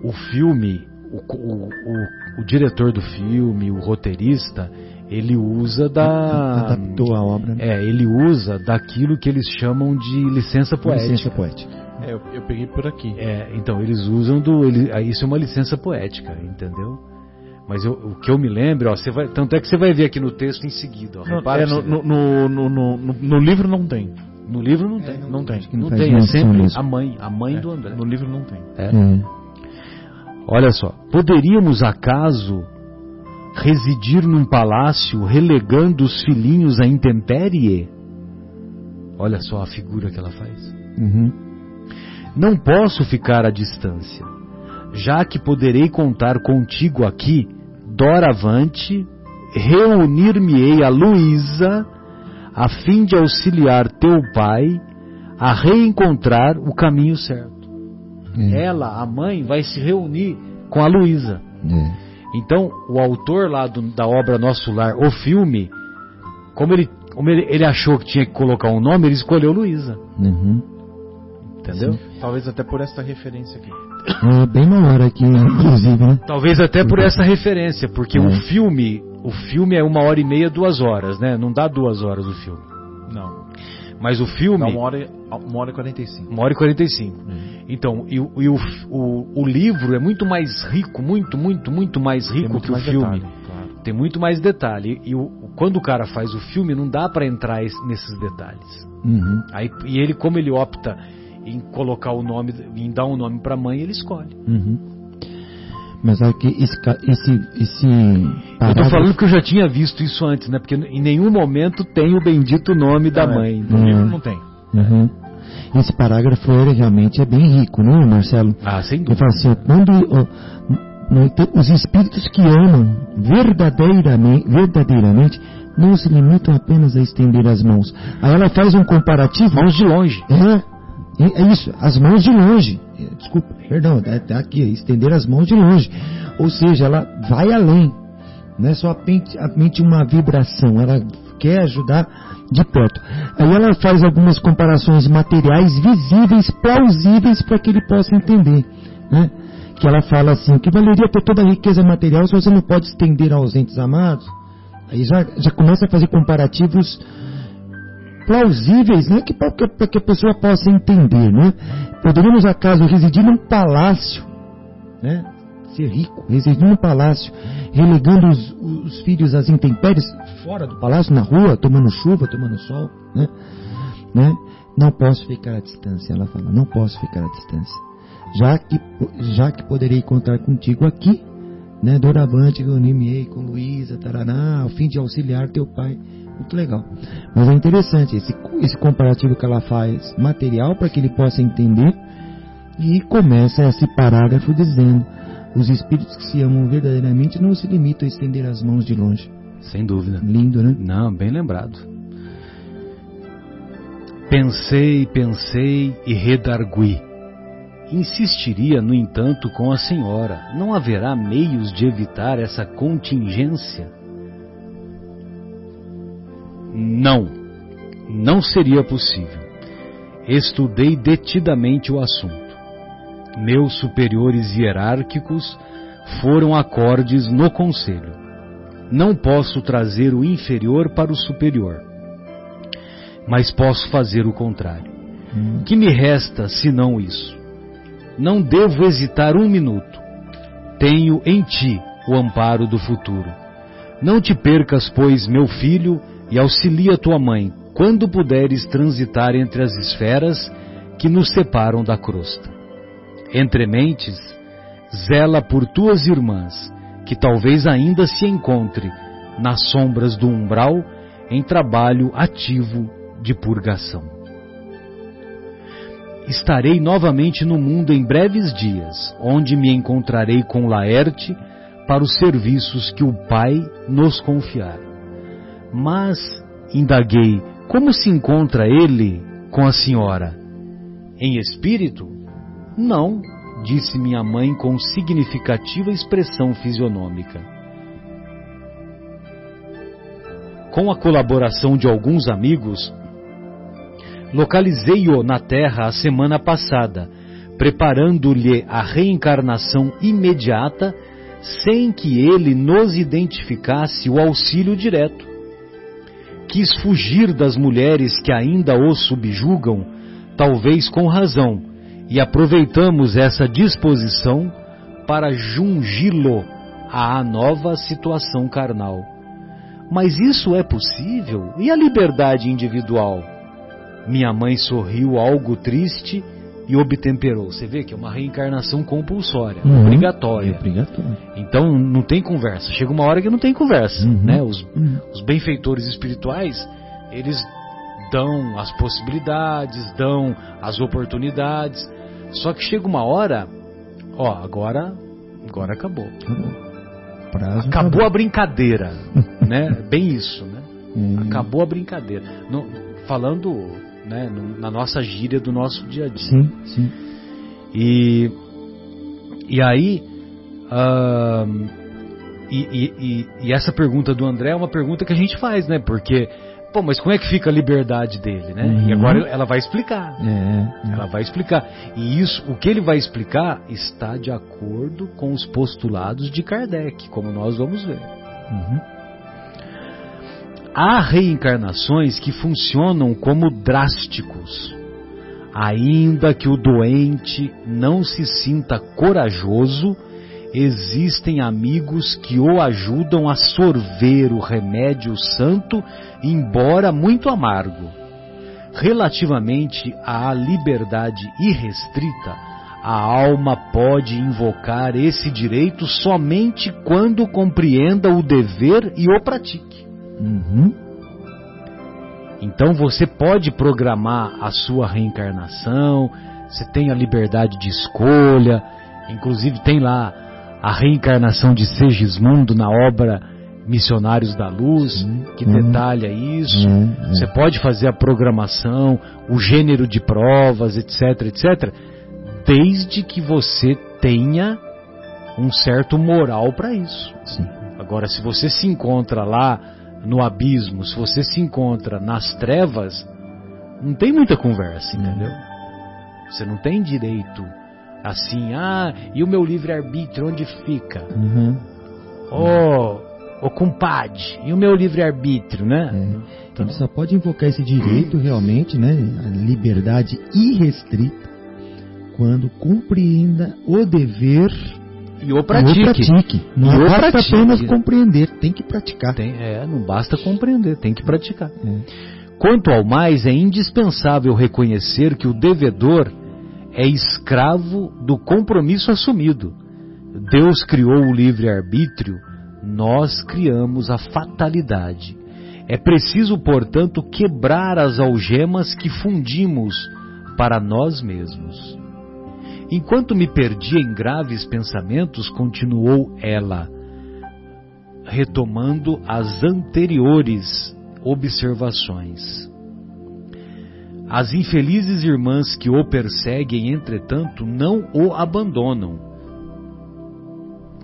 o filme, o, o, o, o diretor do filme, o roteirista, ele usa da. Adaptou a obra. né? É, ele usa daquilo que eles chamam de licença poética. Licença poética. É, eu, eu peguei por aqui. É, então eles usam do. Ele, ah, isso é uma licença poética, entendeu? Mas eu- o que eu me lembro, ó, você vai, tanto é que você vai ver aqui no texto em seguida. Ó, Não, repara é, no, no, no, no, livro não tem. No livro não tem. Não tem. Acho que Não faz tem, é sempre a mãe, a mãe É, do André. No livro não tem. É. É. Olha só, poderíamos acaso residir num palácio relegando os filhinhos à intempérie? Olha só a figura que ela faz. Uhum. Não posso ficar à distância. já que poderei contar contigo aqui, doravante, reunir-me-ei a Luísa, a fim de auxiliar teu pai a reencontrar o caminho certo. É, Ela, a mãe, vai se reunir com a Luísa. é. Então, o autor lá do- da obra Nosso Lar, o filme, como ele, como ele, ele achou que tinha que colocar um nome, ele escolheu Luísa. Uhum. Entendeu? Talvez até por essa referência aqui. É bem na hora aqui, inclusive, né? Talvez até por essa referência, porque É. o filme, o filme é uma hora e meia, duas horas, né? Não dá duas horas o filme. Não. Mas o filme, Dá uma hora, e- uma hora e 45. uma hora e quarenta e cinco. Então, e, o, e o, o, o livro é muito mais rico, muito, muito, muito mais rico muito que o mais filme. detalhe, claro. Tem muito mais detalhe. E o, quando o cara faz o filme, não dá pra entrar es- nesses detalhes. Uhum. Aí, e ele, como ele opta em colocar o nome, em dar um nome pra mãe, ele escolhe. Uhum. Mas aqui, esse, ca- esse, esse Eu tô parágrafo- falando que eu já tinha visto isso antes, né? Porque em nenhum momento tem o bendito nome da é. mãe. No Hum. livro não tem. Uhum. Esse parágrafo ele realmente é bem rico, não é, Marcelo? Ah, sem dúvida. fala assim, ó, quando no entanto, os espíritos que amam verdadeiramente, verdadeiramente não se limitam apenas a estender as mãos. Aí ela faz um comparativo. Mãos de longe. É, é é isso, as mãos de longe. É, Desculpa, perdão, tá, tá aqui, estender as mãos de longe. Ou seja, ela vai além. Não é só apenas uma vibração, ela quer ajudar de perto. Aí ela faz algumas comparações materiais visíveis, plausíveis para que ele possa entender. Né? Que ela fala assim, que valeria ter toda a riqueza material se você não pode estender aos entes amados? Aí já, já começa a fazer comparativos plausíveis, né, que para que, a pessoa possa entender, né? Poderíamos acaso residir num palácio, né? Ser rico, residir num palácio, relegando os, os filhos às intempéries fora do palácio, na rua, tomando chuva, tomando sol, né? né? Não posso ficar à distância, ela fala, não posso ficar à distância. Já que, já que poderei contar contigo aqui, né? Doravante, reunir-me-ei com Luísa, Taraná, ao fim de auxiliar teu pai. Muito legal. Mas é interessante esse, esse comparativo que ela faz material para que ele possa entender e começa esse parágrafo dizendo: os espíritos que se amam verdadeiramente não se limitam a estender as mãos de longe. Sem dúvida. Lindo, né? Não, bem lembrado. Pensei, pensei e redargui. Insistiria, no entanto, com a senhora. Não haverá meios de evitar essa contingência? Não, não seria possível. Estudei detidamente o assunto. Meus superiores hierárquicos foram acordes no conselho. Não posso trazer o inferior para o superior, mas posso fazer o contrário. Hum. Que me resta senão isso? Não devo hesitar um minuto. Tenho em ti o amparo do futuro. Não te percas, pois, meu filho, e auxilia tua mãe, quando puderes transitar entre as esferas que nos separam da crosta. Entre mentes, zela por tuas irmãs, que talvez ainda se encontre nas sombras do umbral em trabalho ativo de purgação. Estarei novamente no mundo em breves dias, onde me encontrarei com Laerte para os serviços que o Pai nos confiar. Mas, indaguei, como se encontra ele com a senhora? Em espírito? Não, disse minha mãe com significativa expressão fisionômica. Com a colaboração de alguns amigos, localizei-o na Terra a semana passada, preparando-lhe a reencarnação imediata, sem que ele nos identificasse o auxílio direto. Quis fugir das mulheres que ainda o subjugam, talvez com razão, e aproveitamos essa disposição para jungi-lo à nova situação carnal. Mas isso é possível? E a liberdade individual? Minha mãe sorriu algo triste e obtemperou. Você vê que é uma reencarnação compulsória, Uhum. obrigatória. É. Então não tem conversa. Chega uma hora que não tem conversa, Uhum. né? Os, Uhum. os benfeitores espirituais, eles dão as possibilidades, dão as oportunidades. Só que chega uma hora, ó, agora, agora acabou. Acabou. Acabou a brincadeira, <laughs> né? Bem isso, né? Hum. Acabou a brincadeira. Falando, né, na nossa gíria do nosso dia a dia. Sim, sim. E, e aí, ahn, e, e- e- e essa pergunta do André é uma pergunta que a gente faz, né? Porque, pô, mas como é que fica a liberdade dele, né? E Uhum. agora ela vai explicar. É, Ela vai explicar. E isso, o que ele vai explicar está de acordo com os postulados de Kardec, como nós vamos ver. Uhum. Há reencarnações que funcionam como drásticos. Ainda que o doente não se sinta corajoso, existem amigos que o ajudam a sorver o remédio santo, embora muito amargo. Relativamente à liberdade irrestrita, a alma pode invocar esse direito somente quando compreenda o dever e o pratique. Uhum. Então você pode programar a sua reencarnação, você tem a liberdade de escolha, inclusive tem lá a reencarnação de Segismundo na obra Missionários da Luz, que detalha isso. Você pode fazer a programação, o gênero de provas, etc, etc, desde que você tenha um certo moral para isso. Sim. Agora, se você se encontra lá no abismo, se você se encontra nas trevas, não tem muita conversa, entendeu? Você não tem direito assim, ah, e o meu livre-arbítrio onde fica? Uhum. Ô, ô compadre, e o meu livre-arbítrio, né? É. Ele só pode invocar esse direito realmente, né? A liberdade irrestrita, quando compreenda o dever E o e o pratique. pratique. Não E o basta pratique. apenas compreender, tem que praticar. Tem- é, não basta compreender, tem que praticar. É. Quanto ao mais, é indispensável reconhecer que o devedor é escravo do compromisso assumido. Deus criou o livre-arbítrio, nós criamos a fatalidade. É preciso, portanto, quebrar as algemas que fundimos para nós mesmos. Enquanto me perdia em graves pensamentos, continuou ela, retomando as anteriores observações. As infelizes irmãs que o perseguem, entretanto, não o abandonam.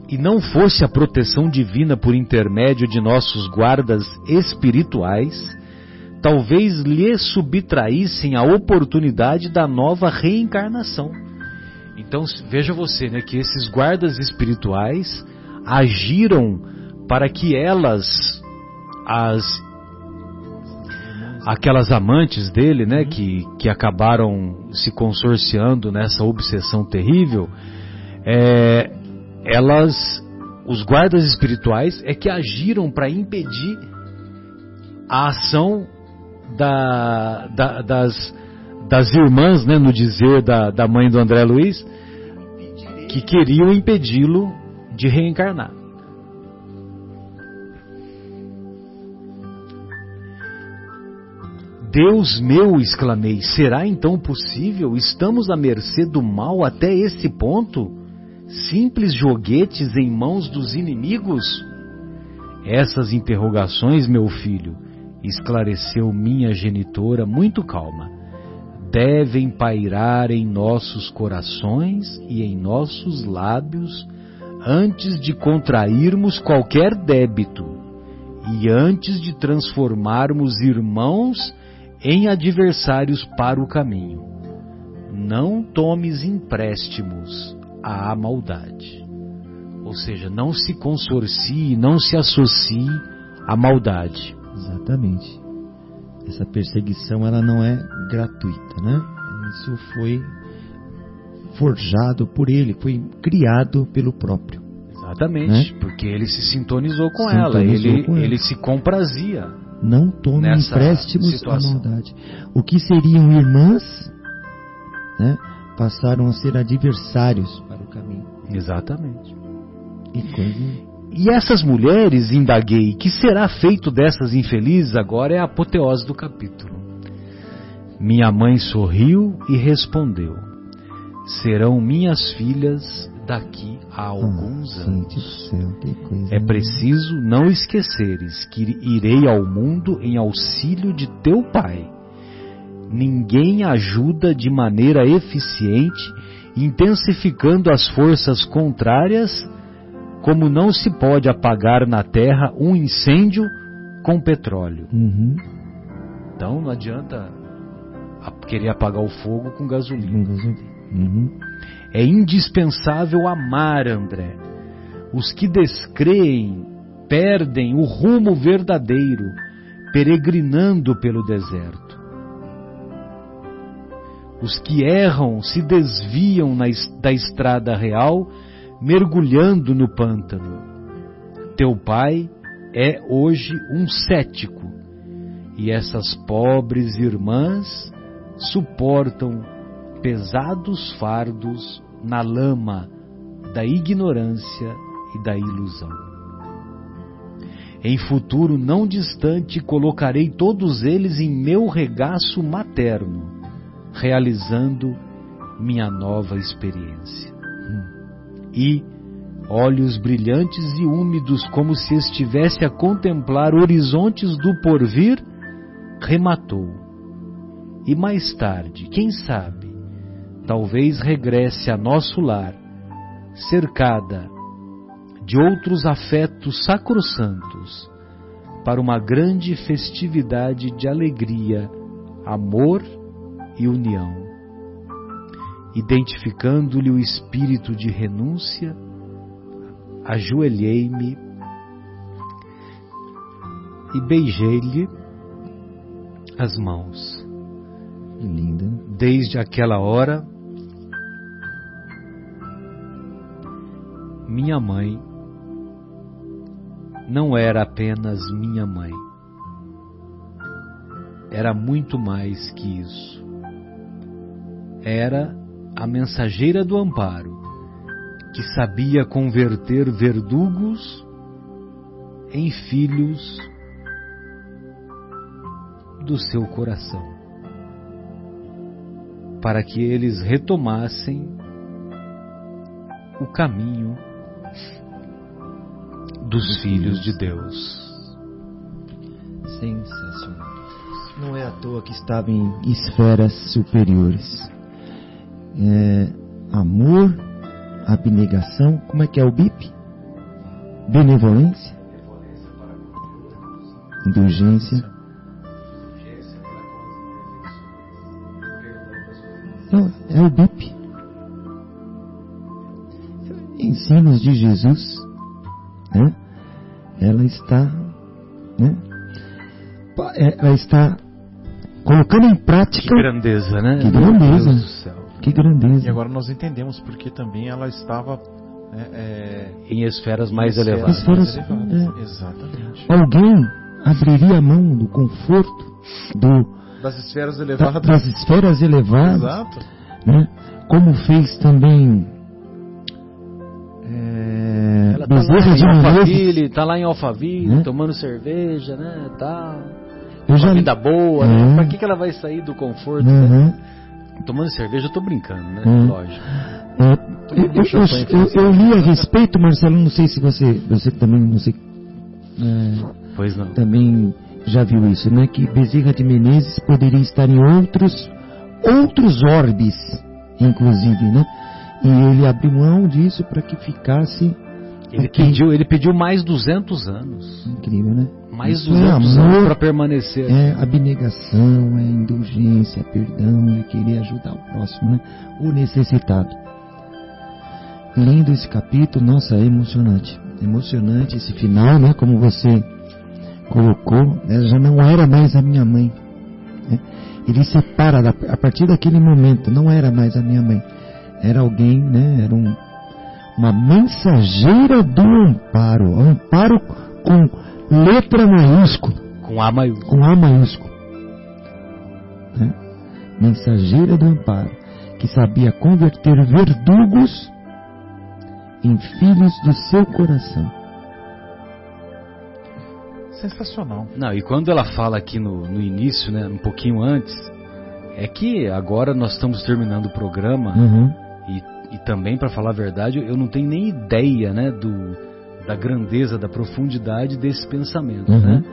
E não fosse a proteção divina por intermédio de nossos guardas espirituais, talvez lhe subtraíssem a oportunidade da nova reencarnação. Então veja você, né, que esses guardas espirituais agiram para que elas, as aquelas amantes dele, né, que, que acabaram se consorciando nessa obsessão terrível, é, elas, os guardas espirituais é que agiram para impedir a ação da, da- das, das irmãs, né, no dizer da, da mãe do André Luiz, que queriam impedi-lo de reencarnar. Deus meu, exclamei, será então possível? Estamos à mercê do mal até esse ponto? Simples joguetes em mãos dos inimigos? Essas interrogações, meu filho, esclareceu minha genitora muito calma, devem pairar em nossos corações e em nossos lábios antes de contrairmos qualquer débito e antes de transformarmos irmãos em adversários para o caminho. Não tomes empréstimos à maldade. Ou seja, não se consorcie, não se associe à maldade. Exatamente. Essa perseguição ela não é gratuita, né? Isso foi forjado por ele, foi criado pelo próprio. Exatamente, Né? porque ele se sintonizou com Sintonizou ela, ele, com ele se comprazia. Não tome empréstimos à situação. maldade. O que seriam irmãs, né? Passaram a ser adversários para o caminho. Exatamente. E coisa E essas mulheres, indaguei, que será feito dessas infelizes? Agora é a apoteose do capítulo. Minha mãe sorriu e respondeu: Serão minhas filhas daqui a alguns ah, anos. Céu, coisa. É preciso não esqueceres que irei ao mundo em auxílio de teu Pai. Ninguém ajuda de maneira eficiente, intensificando as forças contrárias, como não se pode apagar na terra um incêndio com petróleo. Uhum. Então não adianta querer apagar o fogo com gasolina. Uhum. É indispensável amar, André. Os que descreem perdem o rumo verdadeiro, peregrinando pelo deserto. Os que erram se desviam na, da estrada real, mergulhando no pântano. Teu pai é hoje um cético, e essas pobres irmãs suportam pesados fardos na lama da ignorância e da ilusão. Em futuro não distante colocarei todos eles em meu regaço materno, realizando minha nova experiência. E, olhos brilhantes e úmidos, como se estivesse a contemplar horizontes do porvir, rematou. E mais tarde, quem sabe, talvez regresse a nosso lar, cercada de outros afetos sacrossantos, para uma grande festividade de alegria, amor e união. Identificando-lhe o espírito de renúncia, ajoelhei-me e beijei-lhe as mãos. Que linda. Desde aquela hora, minha mãe não era apenas minha mãe. Era muito mais que isso. Era a mensageira do amparo, que sabia converter verdugos em filhos do seu coração, para que eles retomassem o caminho dos filhos de Deus. Sensacional. Não é à toa que estava em esferas superiores. É, amor, abnegação, como é que é o BIP? Benevolência, indulgência. Não, é o BIP. Ensinos de Jesus, né? Ela está, né? Ela está colocando em prática. Que grandeza, né? Que grandeza. Que grandeza. E agora nós entendemos porque também ela estava é, é, em esferas mais elevadas. Esferas, é. Exatamente. Alguém abriria a mão do conforto do das esferas elevadas. Da, das esferas elevadas. Exato. Né? Como fez também é, Ela tá lá, em Alphaville, tá lá em Alphaville, né? tomando cerveja, né, tal. Eu já... Vida boa, né? Uhum. Pra que, que ela vai sair do conforto? Uhum. Né? Tomando cerveja, eu tô brincando, né? Uhum. Lógico. É, eu, eu, eu, eu, li a respeito, Marcelo, não sei se você, você também, não sei. É, pois não. Também já viu isso, né? Que Bezerra de Menezes poderia estar em outros, outros orbes, inclusive, né? E ele abriu mão disso para que ficasse. Ele aqui. pediu, ele pediu mais 200 anos. Incrível, né? Mais 200 é amor, para permanecer. É abnegação, é indulgência, é perdão, é querer ajudar o próximo, né? O necessitado. Lindo esse capítulo, nossa, é emocionante. Emocionante esse final, né? Como você colocou, ela já não era mais a minha mãe. Né? Ele separa, a partir daquele momento, não era mais a minha mãe. Era alguém, né? Era um, uma mensageira do amparo. Amparo com letra maiúscula. Com A maiúsculo. Com A maiúsculo. Né? Mensageira do amparo. Que sabia converter verdugos em filhos do seu coração. Sensacional. Não, e quando ela fala aqui no, no início, né, um pouquinho antes, é que agora nós estamos terminando o programa Uhum. e e também, para falar a verdade, eu não tenho nem ideia né, do, da grandeza, da profundidade desse pensamento. Uhum. Né?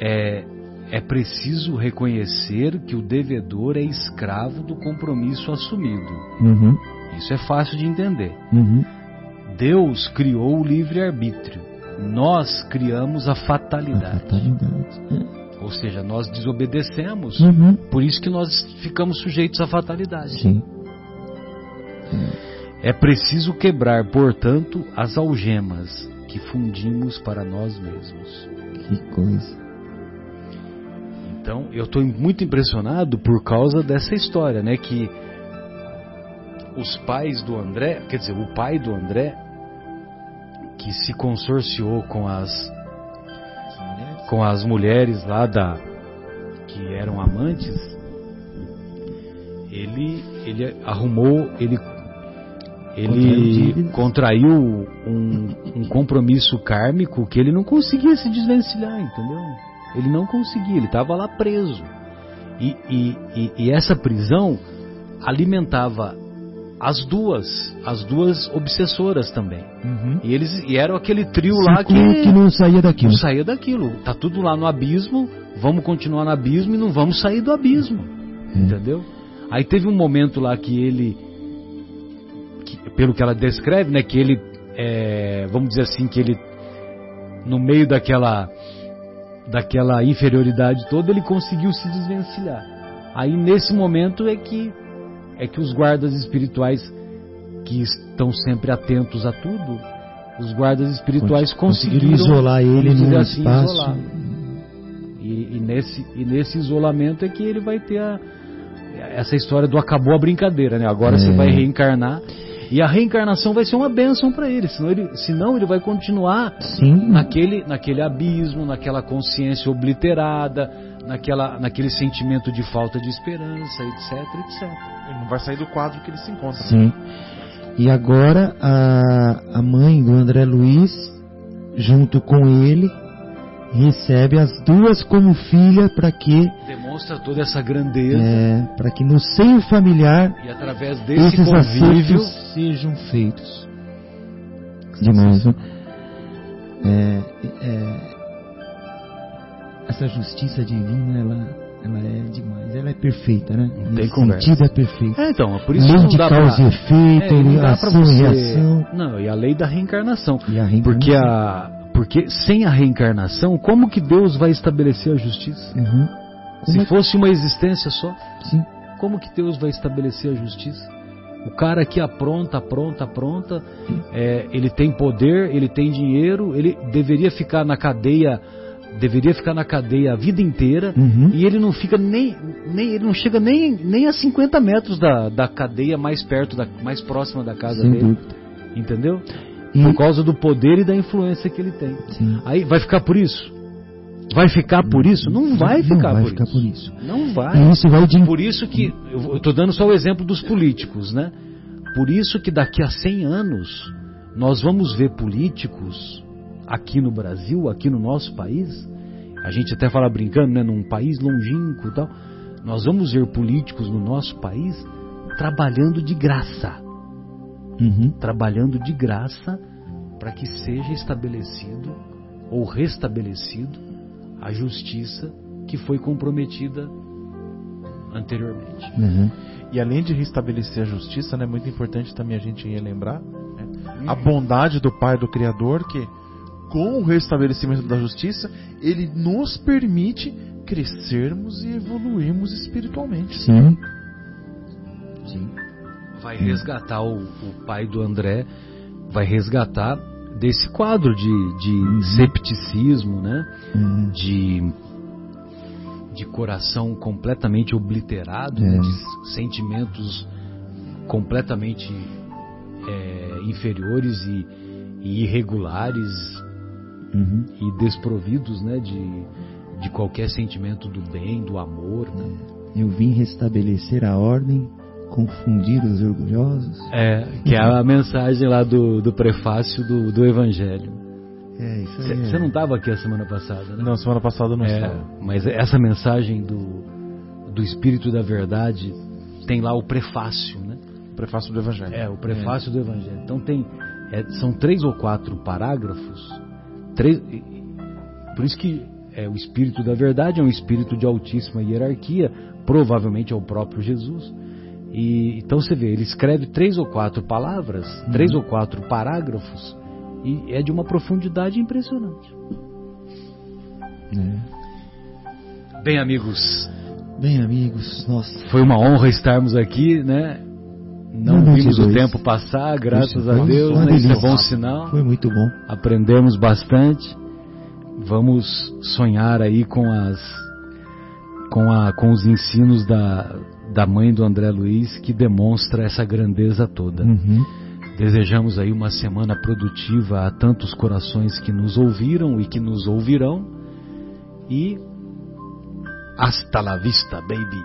É, é preciso reconhecer que o devedor é escravo do compromisso assumido. Uhum. Isso é fácil de entender. Uhum. Deus criou o livre-arbítrio. Nós criamos a A fatalidade. fatalidade. É. Ou seja, nós desobedecemos. Uhum. Por isso que nós ficamos sujeitos à fatalidade. Sim. É preciso quebrar, portanto, as algemas que fundimos para nós mesmos. Que coisa. Então, eu estou muito impressionado por causa dessa história, né? Que os pais do André, quer dizer, o pai do André, que se consorciou com as com as mulheres lá da que eram amantes, ele ele arrumou, ele ele Contraiu um, um compromisso kármico que ele não conseguia se desvencilhar, entendeu? Ele não conseguia, ele estava lá preso. E, e, e, e essa prisão alimentava as duas, as duas obsessoras também. Uhum. E eles e era aquele trio lá que, que não saía daquilo. não saía daquilo. Tá tudo lá no abismo, vamos continuar no abismo e não vamos sair do abismo. É. Entendeu? Aí teve um momento lá que ele, pelo que ela descreve, né, que ele, é, vamos dizer assim, que ele, no meio daquela, daquela inferioridade toda, ele conseguiu se desvencilhar. Aí nesse momento é que, é que os guardas espirituais que estão sempre atentos a tudo, os guardas espirituais Conseguiram conseguiram isolar ele num assim, espaço. isolar. E, e nesse, e nesse isolamento é que ele vai ter a, essa história do acabou a brincadeira, né? Agora É. você vai reencarnar. E a reencarnação vai ser uma bênção para ele, senão ele, senão ele vai continuar Sim. naquele, naquele abismo, naquela consciência obliterada, naquela, naquele sentimento de falta de esperança, etc, etc. Ele não vai sair do quadro que ele se encontra. Sim. E agora a, a mãe do André Luiz, junto com ele, recebe as duas como filha para que Demonstra toda essa grandeza é, para que no seio familiar e através desse esses convívio sejam feitos. Demais, né? É, é, essa justiça divina, ela, ela é demais. Ela é perfeita, né? Não tem sentido é perfeita. É, então, é por isso Lei não de dá causa pra... e efeito, É, ação e você... reação. Não, e a lei da reencarnação. E a Porque, reencarnação. a... Porque sem a reencarnação, como que Deus vai estabelecer a justiça? Uhum. Se é fosse uma existência só, Sim. como que Deus vai estabelecer a justiça? O cara que apronta, apronta, apronta, é, ele tem poder, ele tem dinheiro, ele deveria ficar na cadeia, deveria ficar na cadeia a vida inteira, Uhum. e ele não fica nem, nem ele não chega nem, nem a 50 metros da, da cadeia mais perto, da, mais próxima da casa Sem dele, dúvida. entendeu? E- Por causa do poder e da influência que ele tem. Sim. Aí vai ficar por isso? Vai ficar por isso? Não vai Não ficar, vai por, ficar isso. por isso. Não vai. Isso vai de Por isso que, eu estou dando só o exemplo dos políticos, né? Por isso que daqui a 100 anos nós vamos ver políticos aqui no Brasil, aqui no nosso país, a gente até fala brincando, né? Num país longínquo e tal, nós vamos ver políticos no nosso país trabalhando de graça, Uhum. trabalhando de graça para que seja estabelecido ou restabelecido a justiça que foi comprometida anteriormente. Uhum. E além de restabelecer a justiça, né, é muito importante também a gente relembrar né, a bondade do Pai do Criador, que com o restabelecimento da justiça, ele nos permite crescermos e evoluirmos espiritualmente. Sim. Sim. Vai resgatar o, o pai do André, vai resgatar desse quadro de, de Uhum. septicismo, né? Uhum. De, de coração completamente obliterado, É. né? de sentimentos completamente é, inferiores e, e irregulares Uhum. e desprovidos, né? De, de qualquer sentimento do bem, do amor, né? Eu vim restabelecer a ordem, confundir os orgulhosos. É, que é a mensagem lá do, do prefácio do, do Evangelho. É, isso aí. Você não estava aqui a semana passada, né? Não, semana passada eu não É, estava. mas essa mensagem do, do Espírito da Verdade tem lá o prefácio, né? Prefácio do Evangelho. É, o prefácio do Evangelho. Então tem. é, são três ou quatro parágrafos. Três, por isso que é, o Espírito da Verdade é um espírito de altíssima hierarquia, provavelmente é o próprio Jesus. E, então você vê, ele escreve três ou quatro palavras, três ou quatro parágrafos, e é de uma profundidade impressionante. É. Bem, amigos, Bem, amigos, nossa. foi uma honra estarmos aqui, né? Não Não, vimos o 22. tempo passar, graças a Deus, né? Isso é bom sinal. Foi muito bom. aprendemos bastante. Vamos sonhar aí com as com a com os ensinos da da mãe do André Luiz que demonstra essa grandeza toda. Uhum. Desejamos aí uma semana produtiva a tantos corações que nos ouviram e que nos ouvirão e hasta la vista, baby.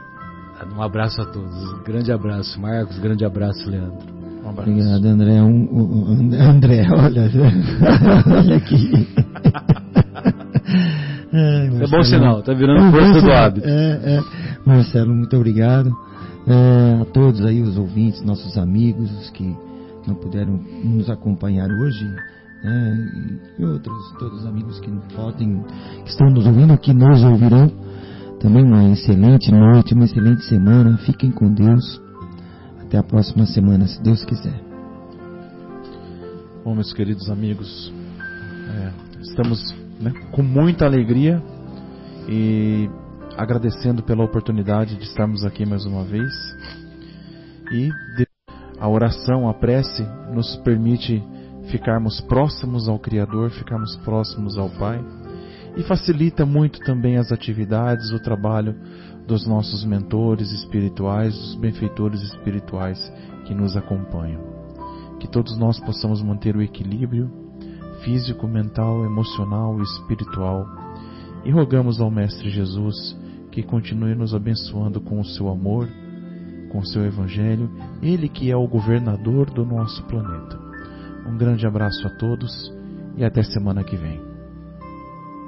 Um abraço a todos. Grande abraço, Marcos. Grande abraço, Leandro. Um abraço. Obrigado, André. Um, um- um- André, olha. <laughs> olha aqui. Ai, <laughs> É bom sinal, tá É virando um força do sinal. hábito. É, é. Marcelo, muito obrigado. É, a todos aí, os ouvintes, nossos amigos, os que não puderam nos acompanhar hoje, né, e outros, todos os amigos que podem, que estão nos ouvindo, que nos ouvirão. Também uma excelente noite, uma excelente semana. Fiquem com Deus. Até a próxima semana, se Deus quiser. Bom, meus queridos amigos, é, estamos né, com muita alegria e agradecendo pela oportunidade de estarmos aqui mais uma vez. E a oração, a prece, nos permite ficarmos próximos ao Criador, ficarmos próximos ao Pai e facilita muito também as atividades, o trabalho dos nossos mentores espirituais, dos benfeitores espirituais que nos acompanham que todos nós possamos manter o equilíbrio físico, mental, emocional e espiritual. E rogamos ao Mestre Jesus que continue nos abençoando com o seu amor, com o seu evangelho, ele que é o governador do nosso planeta. Um grande abraço a todos e até semana que vem.